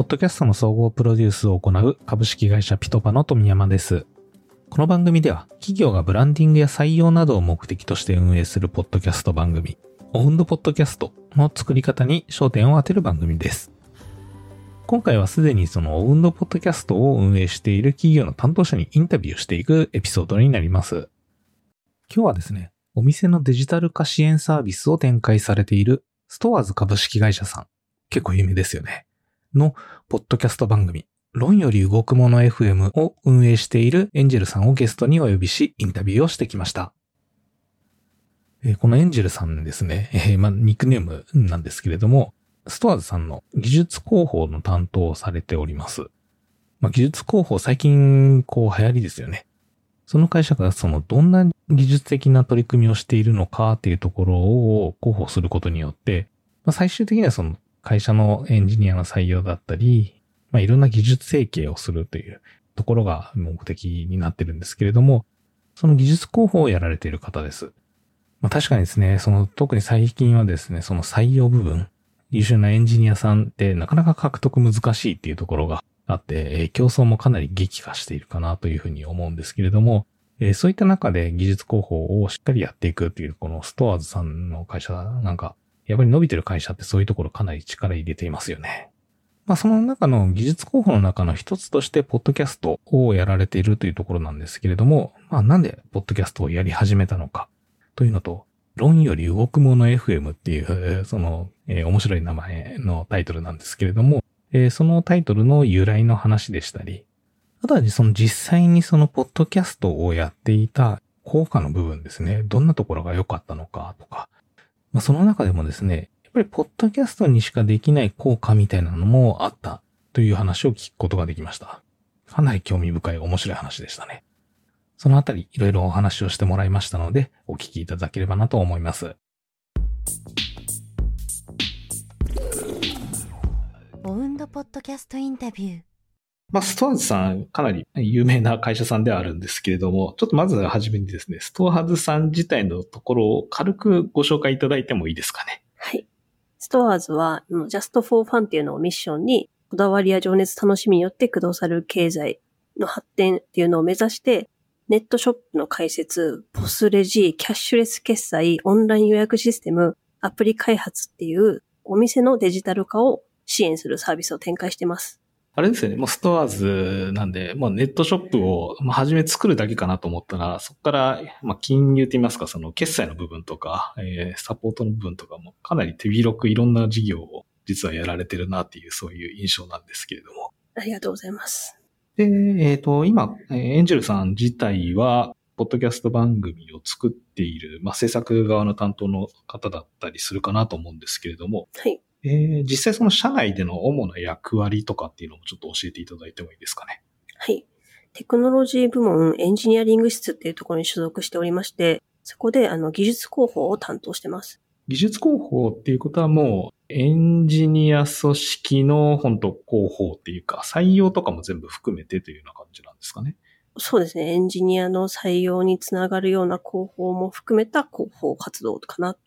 ポッドキャストの総合プロデュースを行う株式会社ピトパの富山です。この番組では企業がブランディングや採用などを目的として運営するポッドキャスト番組、オウンドポッドキャストの作り方に焦点を当てる番組です。今回はすでにそのオウンドポッドキャストを運営している企業の担当者にインタビューしていくエピソードになります。今日はですね、お店のデジタル化支援サービスを展開されているストアーズ株式会社さん。結構有名ですよね。のポッドキャスト番組、論より動くもの FM を運営しているエンジェルさんをゲストにお呼びし、インタビューをしてきました。このエンジェルさんですね、えー、まあ、ニックネームなんですけれども、ストアーズさんの技術広報の担当をされております。まあ、技術広報最近こう流行りですよね。その会社がそのどんな技術的な取り組みをしているのかっていうところを広報することによって、まあ、最終的にはその会社のエンジニアの採用だったり、まあ、いろんな技術整形をするというところが目的になってるんですけれども、その技術広報をやられている方です。まあ、確かにですね、その特に最近はですね、その採用部分、優秀なエンジニアさんってなかなか獲得難しいっていうところがあって、競争もかなり激化しているかなというふうに思うんですけれども、そういった中で技術広報をしっかりやっていくっていう、このストアーズさんの会社なんかやっぱり伸びてる会社ってそういうところかなり力入れていますよね。まあその中の技術候補の中の一つとして、ポッドキャストをやられているというところなんですけれども、まあなんでポッドキャストをやり始めたのかというのと、論より動くもの FM っていう、その、えー、面白い名前のタイトルなんですけれども、えー、そのタイトルの由来の話でしたり、あとはその実際にそのポッドキャストをやっていた効果の部分ですね。どんなところが良かったのかとか、まあ、その中でもですね、やっぱりポッドキャストにしかできない効果みたいなのもあったという話を聞くことができました。かなり興味深い面白い話でしたね。そのあたりいろいろお話をしてもらいましたので、お聞きいただければなと思います。オウンドポッドキャストインタビュー。まあ、ストアーズさん、かなり有名な会社さんではあるんですけれども、ちょっとまずはじめにですね、ストアーズさん自体のところを軽くご紹介いただいてもいいですかね。はい。ストアーズは、just for fun っていうのをミッションに、こだわりや情熱楽しみによって駆動される経済の発展っていうのを目指して、ネットショップの開設、ポスレジ、キャッシュレス決済、オンライン予約システム、アプリ開発っていうお店のデジタル化を支援するサービスを展開しています。あれですよね、もうストアーズなんで、もうネットショップを、まあ、初め作るだけかなと思ったら、そこから、まあ、金融って言いますか、その決済の部分とか、えー、サポートの部分とかも、かなり手広くいろんな事業を実はやられてるなっていう、そういう印象なんですけれども。ありがとうございます。で、えっ、ー、と、今、エンジェルさん自体は、ポッドキャスト番組を作っている、まあ、制作側の担当の方だったりするかなと思うんですけれども、はい。えー、実際その社内での主な役割とかっていうのもちょっと教えていただいてもいいですかね？はい。テクノロジー部門エンジニアリング室っていうところに所属しておりまして、そこであの技術広報を担当してます。技術広報っていうことはもうエンジニア組織の本当広報っていうか採用とかも全部含めてというような感じなんですかね？そうですね。エンジニアの採用につながるような広報も含めた広報活動かなっ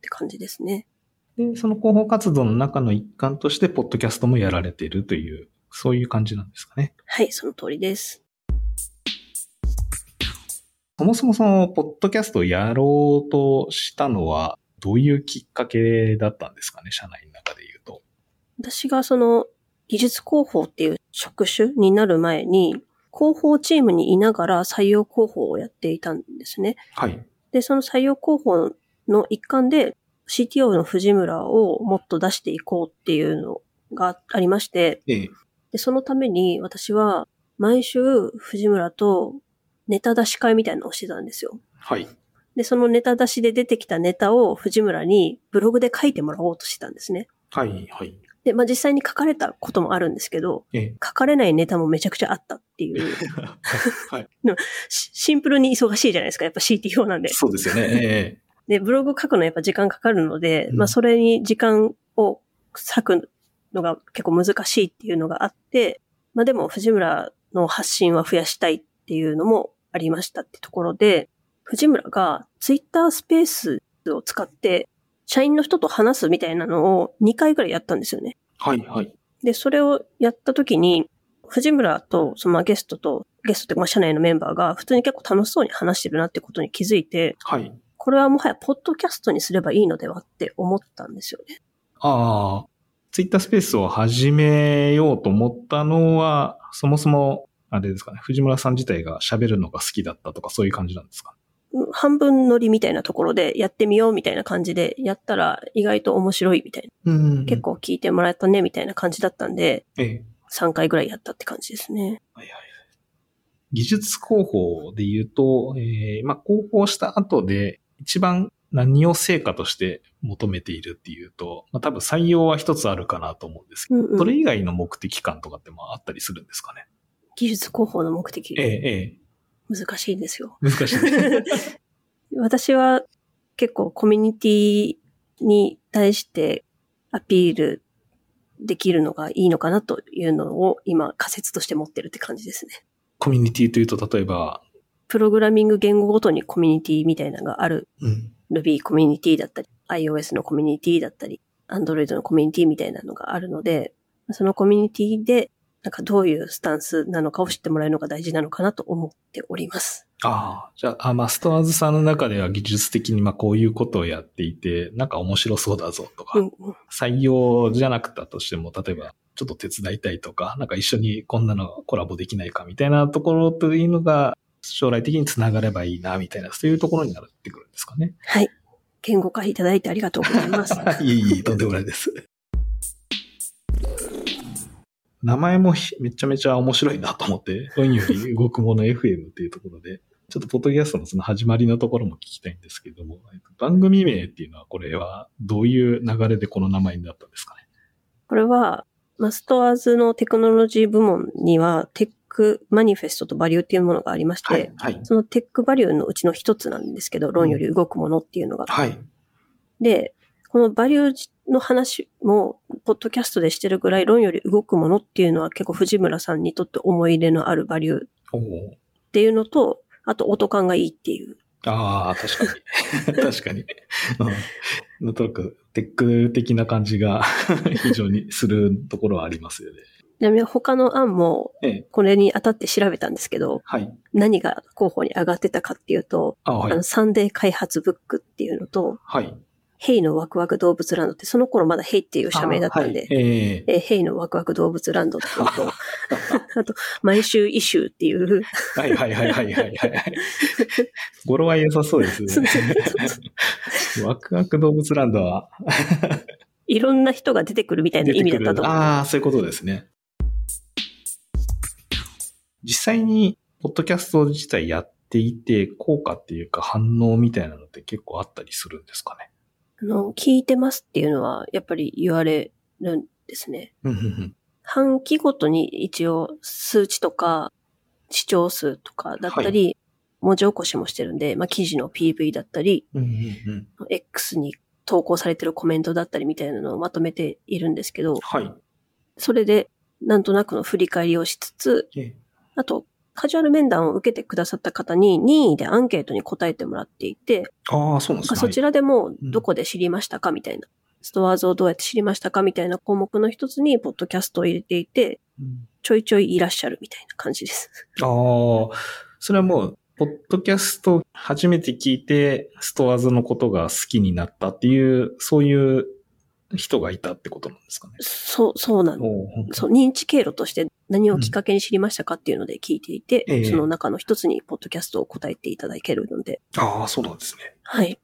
て感じですね。で、その広報活動の中の一環として、ポッドキャストもやられているという、そういう感じなんですかね。はい、その通りです。そもそもその、ポッドキャストをやろうとしたのは、どういうきっかけだったんですかね、社内の中で言うと。私がその、技術広報っていう職種になる前に、広報チームにいながら採用広報をやっていたんですね。はい。で、その採用広報の一環で、CTO の藤村をもっと出していこうっていうのがありまして、ええ、でそのために私は毎週藤村とネタ出し会みたいなのをしてたんですよ。はい。で、そのネタ出しで出てきたネタを藤村にブログで書いてもらおうとしてたんですね。はい、はい。で、まあ、実際に書かれたこともあるんですけど、ええ、書かれないネタもめちゃくちゃあったっていう。はい、シンプルに忙しいじゃないですか、やっぱ CTO なんで。そうですよね。ええで、ブログ書くのやっぱ時間かかるので、うん、まあそれに時間を割くのが結構難しいっていうのがあって、まあでも藤村の発信は増やしたいっていうのもありましたってところで、藤村がツイッタースペースを使って社員の人と話すみたいなのを2回ぐらいやったんですよね。はいはい。で、それをやった時に、藤村と、そのまあゲストと、ゲストってまあ社内のメンバーが普通に結構楽しそうに話してるなってことに気づいて、はい。これはもはやポッドキャストにすればいいのではって思ったんですよね。ああ、ツイッタースペースを始めようと思ったのは、そもそも、あれですかね、藤村さん自体が喋るのが好きだったとかそういう感じなんですか？うん半分乗りみたいなところでやってみようみたいな感じでやったら意外と面白いみたいな。うん結。構聞いてもらえたねみたいな感じだったんで、ええ。3回ぐらいやったって感じですね。はいはい。技術広報で言うと、えーまあ、広報した後で一番何を成果として求めているっていうと、まあ、多分採用は一つあるかなと思うんですけど、うんうんそれ以外の目的感とかってもあったりするんですかね？技術広報の目的、ええ、ええ。難しいんですよ。難しい。私は結構コミュニティに対してアピールできるのがいいのかなというのを今仮説として持ってるって感じですね。コミュニティというと、例えば、プログラミング言語ごとにコミュニティみたいなのがあるうん。Ruby コミュニティだったり、iOS のコミュニティだったり、Android のコミュニティみたいなのがあるので、そのコミュニティで、なんかどういうスタンスなのかを知ってもらえるのが大事なのかなと思っております。ああ、じゃあ、あまあ、ストアーズさんの中では技術的にまあこういうことをやっていて、なんか面白そうだぞとか、うんうん、採用じゃなくたとしても、例えばちょっと手伝いたいとか、なんか一緒にこんなのコラボできないかみたいなところというのが将来的につながればいいな、みたいな、そういうところになってくるんですかね。はい。言語化いただいてありがとうございます。いえいえ、とんでもないです。名前もひめちゃめちゃ面白いなと思って、論より動くもの FM っていうところで、ちょっとポッドキャストのその始まりのところも聞きたいんですけども、えっと番組名っていうのはこれはどういう流れでこの名前になったんですかね？これは、マストアーズのテクノロジー部門には、テックマニフェストとバリューっていうものがありまして、はい。はい。そのテックバリューのうちの一つなんですけど、論より動くものっていうのが。はい。で、このバリューの話も、ポッドキャストでしてるぐらい論より動くものっていうのは結構藤村さんにとって思い入れのあるバリューっ。ていうのと、あと音感がいいっていう。ああ、確かに。確かに。うん。なんとなく、テック的な感じが 非常にするところはありますよね。ちなみに他の案も、ええ。これに当たって調べたんですけど、はい。何が候補に上がってたかっていうと、あはいあの、。サンデー開発ブックっていうのと、はい。hey のワクワク動物ランドって、その頃まだ hey っていう社名だったんで、はい、えええー hey のワクワク動物ランドっていうのと、あと、毎週イシューっていう、はいはいはいはいはいはい。語呂は良さそうですね。ワクワク動物ランドは、いろんな人が出てくるみたいな意味だったと思う。ああ、そういうことですね。実際に、ポッドキャスト自体やっていて、効果っていうか反応みたいなのって結構あったりするんですかね？あの、聞いてますっていうのは、やっぱり言われるんですね。半期ごとに一応数値とか視聴数とかだったり、文字起こしもしてるんで、まあ、記事の PV だったり、X に投稿されてるコメントだったりみたいなのをまとめているんですけど、はい。それでなんとなくの振り返りをしつつ、ええあと、カジュアル面談を受けてくださった方に任意でアンケートに答えてもらっていて、ああ、そうなんですね。そちらでもうんどこで知りましたかみたいな、ストアーズをどうやって知りましたかみたいな項目の一つにポッドキャストを入れていて、うんちょいちょいいらっしゃるみたいな感じです。ああ、それはもう、ポッドキャスト初めて聞いて、ストアーズのことが好きになったっていう、そういう人がいたってことなんですかね。そう、そうなんおーそう、認知経路として何をきっかけに知りましたかっていうので聞いていて、ええその中の一つにポッドキャストを答えていただけるので、ああ、そうなんですね。はい。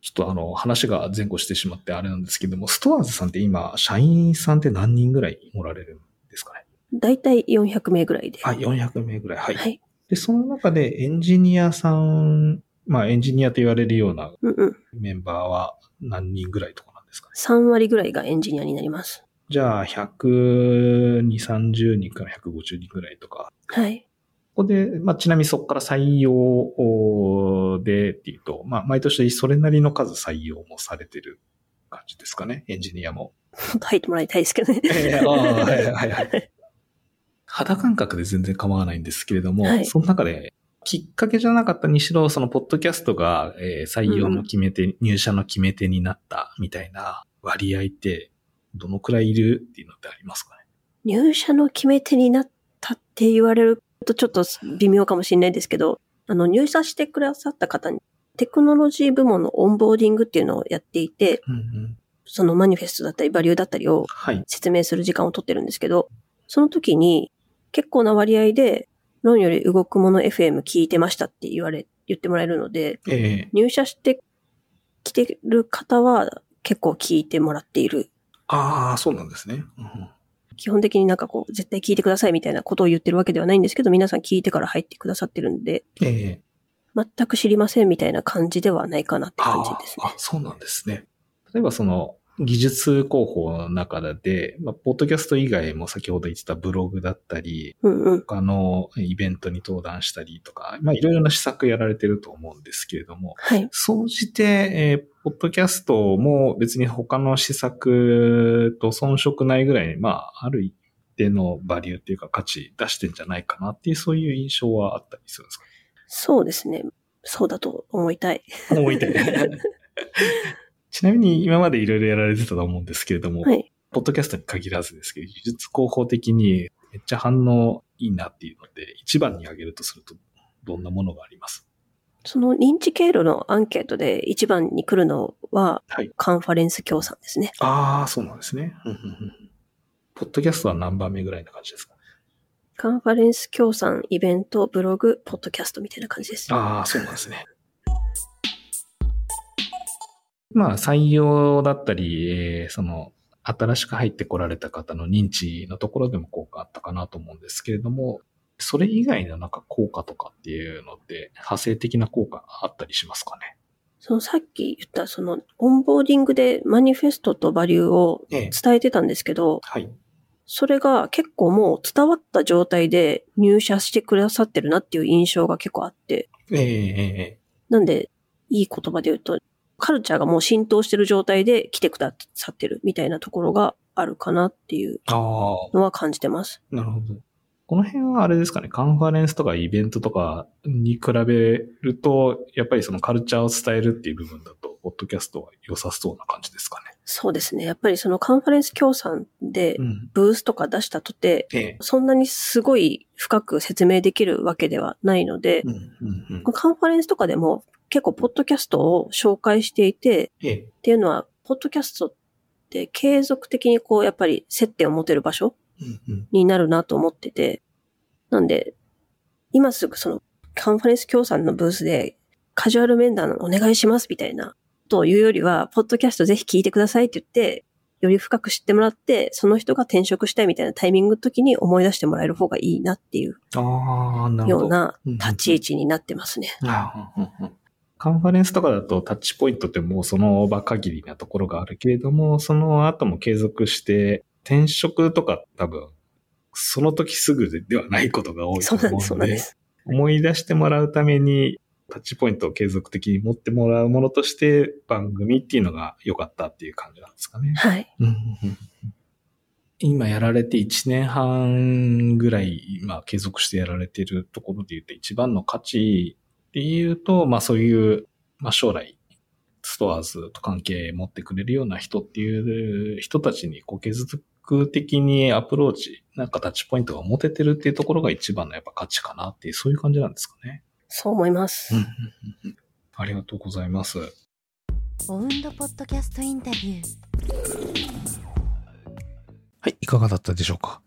ちょっとあの、話が前後してしまってあれなんですけども、ストアーズさんって今、社員さんって何人ぐらいおられるんですかね？だいたい400名ぐらいで。あ、400名ぐらい。はい。はい。で、その中でエンジニアさん、まあエンジニアと言われるようなうんうん。メンバーは何人ぐらいとかなんですかね？3割ぐらいがエンジニアになります。じゃあ、120、30人から150人ぐらいとか。はい。ここで、まあ、ちなみにそこから採用でっていうと、まあ、毎年それなりの数採用もされてる感じですかね、エンジニアも。入ってもらいたいですけどね。ええああはいはいはい。肌感覚で全然構わないんですけれども、はいその中で、きっかけじゃなかったにしろ、そのポッドキャストが、えー採用の決め手、入社の決め手になったみたいな割合って、どのくらいいるっていうのってありますかね？入社の決め手になったって言われるとちょっと微妙かもしれないですけど、あの、入社してくださった方に、テクノロジー部門のオンボーディングっていうのをやっていて、うんうん。そのマニフェストだったりバリューだったりをはい。説明する時間を取ってるんですけど、その時に結構な割合で、論より動くもの FM 聞いてましたって言われ、言ってもらえるので、ええ入社してきてる方は結構聞いてもらっている。ああ、そうなんですね。うん基本的になんかこう、絶対聞いてくださいみたいなことを言ってるわけではないんですけど、皆さん聞いてから入ってくださってるんで、ええ全く知りませんみたいな感じではないかなって感じですねあ。あ、そうなんですね。例えばその、技術広報の中で、まあ、ポッドキャスト以外も先ほど言ってたブログだったり、うんうん。他のイベントに登壇したりとか、まあいろいろな施策やられてると思うんですけれども、はい。総じて、えーポッドキャストも別に他の施策と遜色ないぐらいに、まあ、ある一定のバリューっていうか価値出してんじゃないかなっていうそういう印象はあったりするんですか？そうですね。そうだと思いたい。思いたい。ちなみに今までいろいろやられてたと思うんですけれども、はい。ポッドキャストに限らずですけど、技術広報的にめっちゃ反応いいなっていうので、一番に挙げるとすると、どんなものがあります？その認知経路のアンケートで一番に来るのは、はい。カンファレンス協賛ですね。ああ、そうなんですね。ポッドキャストは何番目ぐらいな感じですか？カンファレンス協賛、イベント、ブログ、ポッドキャストみたいな感じです。ああ、そうなんですね。まあ、採用だったり、えーその、新しく入ってこられた方の認知のところでも効果あったかなと思うんですけれども、それ以外のなんか効果とかっていうのって、派生的な効果あったりしますかね？そのさっき言ったそのオンボーディングでマニフェストとバリューをええ。伝えてたんですけど、はい。それが結構もう伝わった状態で入社してくださってるなっていう印象が結構あって、ええええなんで、いい言葉で言うと、カルチャーがもう浸透してる状態で来てくださってるみたいなところがあるかなっていうのは感じてます。なるほど。この辺はあれですかね、カンファレンスとかイベントとかに比べると、やっぱりそのカルチャーを伝えるっていう部分だと、ポッドキャストは良さそうな感じですかね。そうですね。やっぱりそのカンファレンス協賛でん。ブースとか出したとて、ええ。そんなにすごい深く説明できるわけではないので、うん、うん、うん。カンファレンスとかでも結構ポッドキャストを紹介していて、ええ。っていうのは、ポッドキャストって継続的にこう、やっぱり接点を持てる場所うん、うん。になるなと思ってて、なんで、今すぐそのカンファレンス協賛のブースでカジュアル面談お願いしますみたいなことを言うよりは、ポッドキャストぜひ聞いてくださいって言って、より深く知ってもらって、その人が転職したいみたいなタイミングの時に思い出してもらえる方がいいなっていうああ、なるほど。ようなうん立ち位置になってますね。あーうんうんうんカンファレンスとかだとタッチポイントってもうその場限りなところがあるけれども、その後も継続して、転職とか多分、その時すぐではないことが多いとそうなんです、そう思うので、なんです。思い出してもらうために、タッチポイントを継続的に持ってもらうものとして、番組っていうのが良かったっていう感じなんですかね。はい。今やられて1年半ぐらい、まあ継続してやられているところで言うと一番の価値っていうと、まあそういう、まあ将来、ストアーズと関係持ってくれるような人っていう人たちにこう継続的にアプローチ、なんかタッチポイントが持ててるっていうところが一番のやっぱ価値かなっていう、そういう感じなんですかね。そう思います。ありがとうございます。オウンドポッドキャストインタビューはい、いかがだったでしょうか。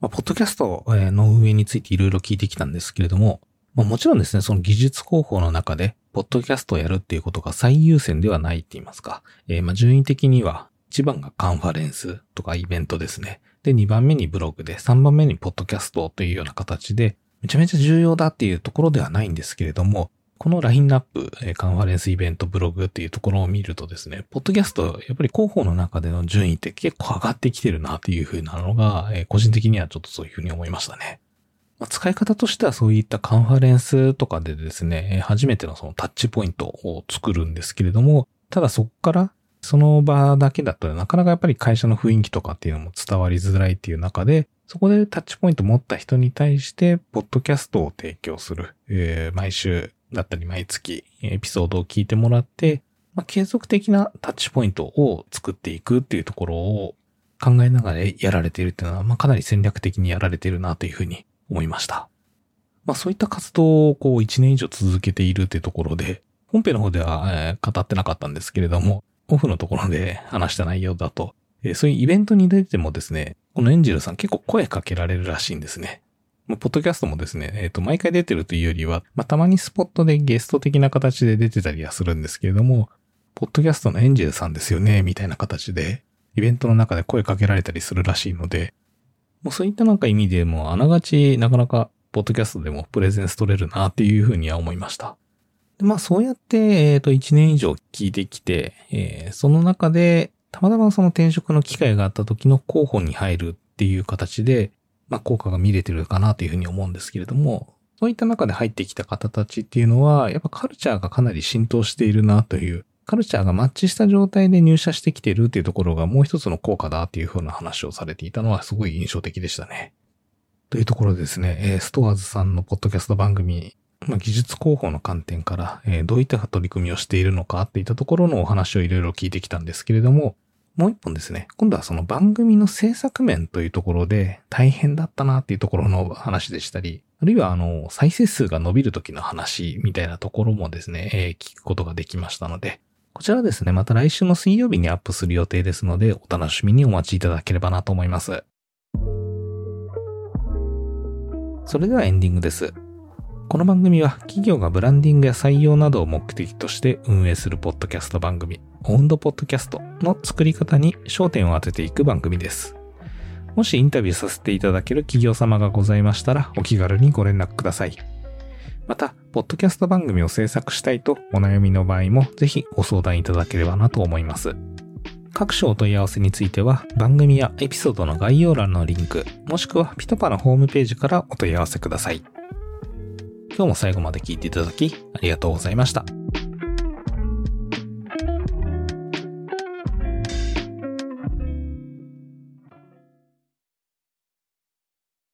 まあ、ポッドキャストえーの運営についていろいろ聞いてきたんですけれども、まあ、もちろんですね、その技術広報の中で、ポッドキャストをやるっていうことが最優先ではないって言いますか、えーまあ順位的には、1番がカンファレンスとかイベントですね。で、2番目にブログで、3番目にポッドキャストというような形で、めちゃめちゃ重要だっていうところではないんですけれども、このラインナップ、カンファレンスイベント、ブログっていうところを見るとですね、ポッドキャスト、やっぱり広報の中での順位って結構上がってきてるなっていう風なのが、個人的にはちょっとそういう風に思いましたね。まあ使い方としてはそういったカンファレンスとかでですね、初めてのそのタッチポイントを作るんですけれども、ただそこからその場だけだとなかなかやっぱり会社の雰囲気とかっていうのも伝わりづらいっていう中で、そこでタッチポイント持った人に対して、ポッドキャストを提供する。えー毎週だったり毎月エピソードを聞いてもらって、まあ、継続的なタッチポイントを作っていくっていうところを考えながらやられているっていうのは、まあ、かなり戦略的にやられているなというふうに思いました。まあ、そういった活動をこう1年以上続けているってところで、本編の方では、え、語ってなかったんですけれども、オフのところで 話した内容だと、え、そういうイベントに出てもですね、このエンジェルさん結構声かけられるらしいんですね。ポッドキャストもですね、えっ、ー、と、毎回出てるというよりは、まあ、たまにスポットでゲスト的な形で出てたりはするんですけれども、ポッドキャストのエンジェルさんですよね、みたいな形で、イベントの中で声かけられたりするらしいので、もうそういったなんか意味でも、あながちなかなか、ポッドキャストでもプレゼンス取れるなっていうふうには思いました。でまあそうやって、えっ、ー、と、1年以上聞いてきて、えー、その中で、たまたまその転職の機会があった時の候補に入るっていう形で、まあ、効果が見れてるかなというふうに思うんですけれども、そういった中で入ってきた方たちっていうのは、やっぱカルチャーがかなり浸透しているなという、カルチャーがマッチした状態で入社してきているっていうところがもう一つの効果だっていうふうな話をされていたのはすごい印象的でしたね。というところですね、ストアーズさんのポッドキャスト番組、技術広報の観点から、どういった取り組みをしているのかっていったところのお話をいろいろ聞いてきたんですけれども、もう一本ですね、今度はその番組の制作面というところで大変だったなっていうところの話でしたり、あるいはあの、再生数が伸びる時の話みたいなところもですね、えー、聞くことができましたので、こちらですね、また来週の水曜日にアップする予定ですので、お楽しみにお待ちいただければなと思います。それではエンディングです。この番組は企業がブランディングや採用などを目的として運営するポッドキャスト番組、オンドポッドキャストの作り方に焦点を当てていく番組です。もしインタビューさせていただける企業様がございましたらお気軽にご連絡ください。また、ポッドキャスト番組を制作したいとお悩みの場合もぜひご相談いただければなと思います。各種お問い合わせについては番組やエピソードの概要欄のリンク、もしくはピトパのホームページからお問い合わせください。今日も最後まで聞いていただきありがとうございました。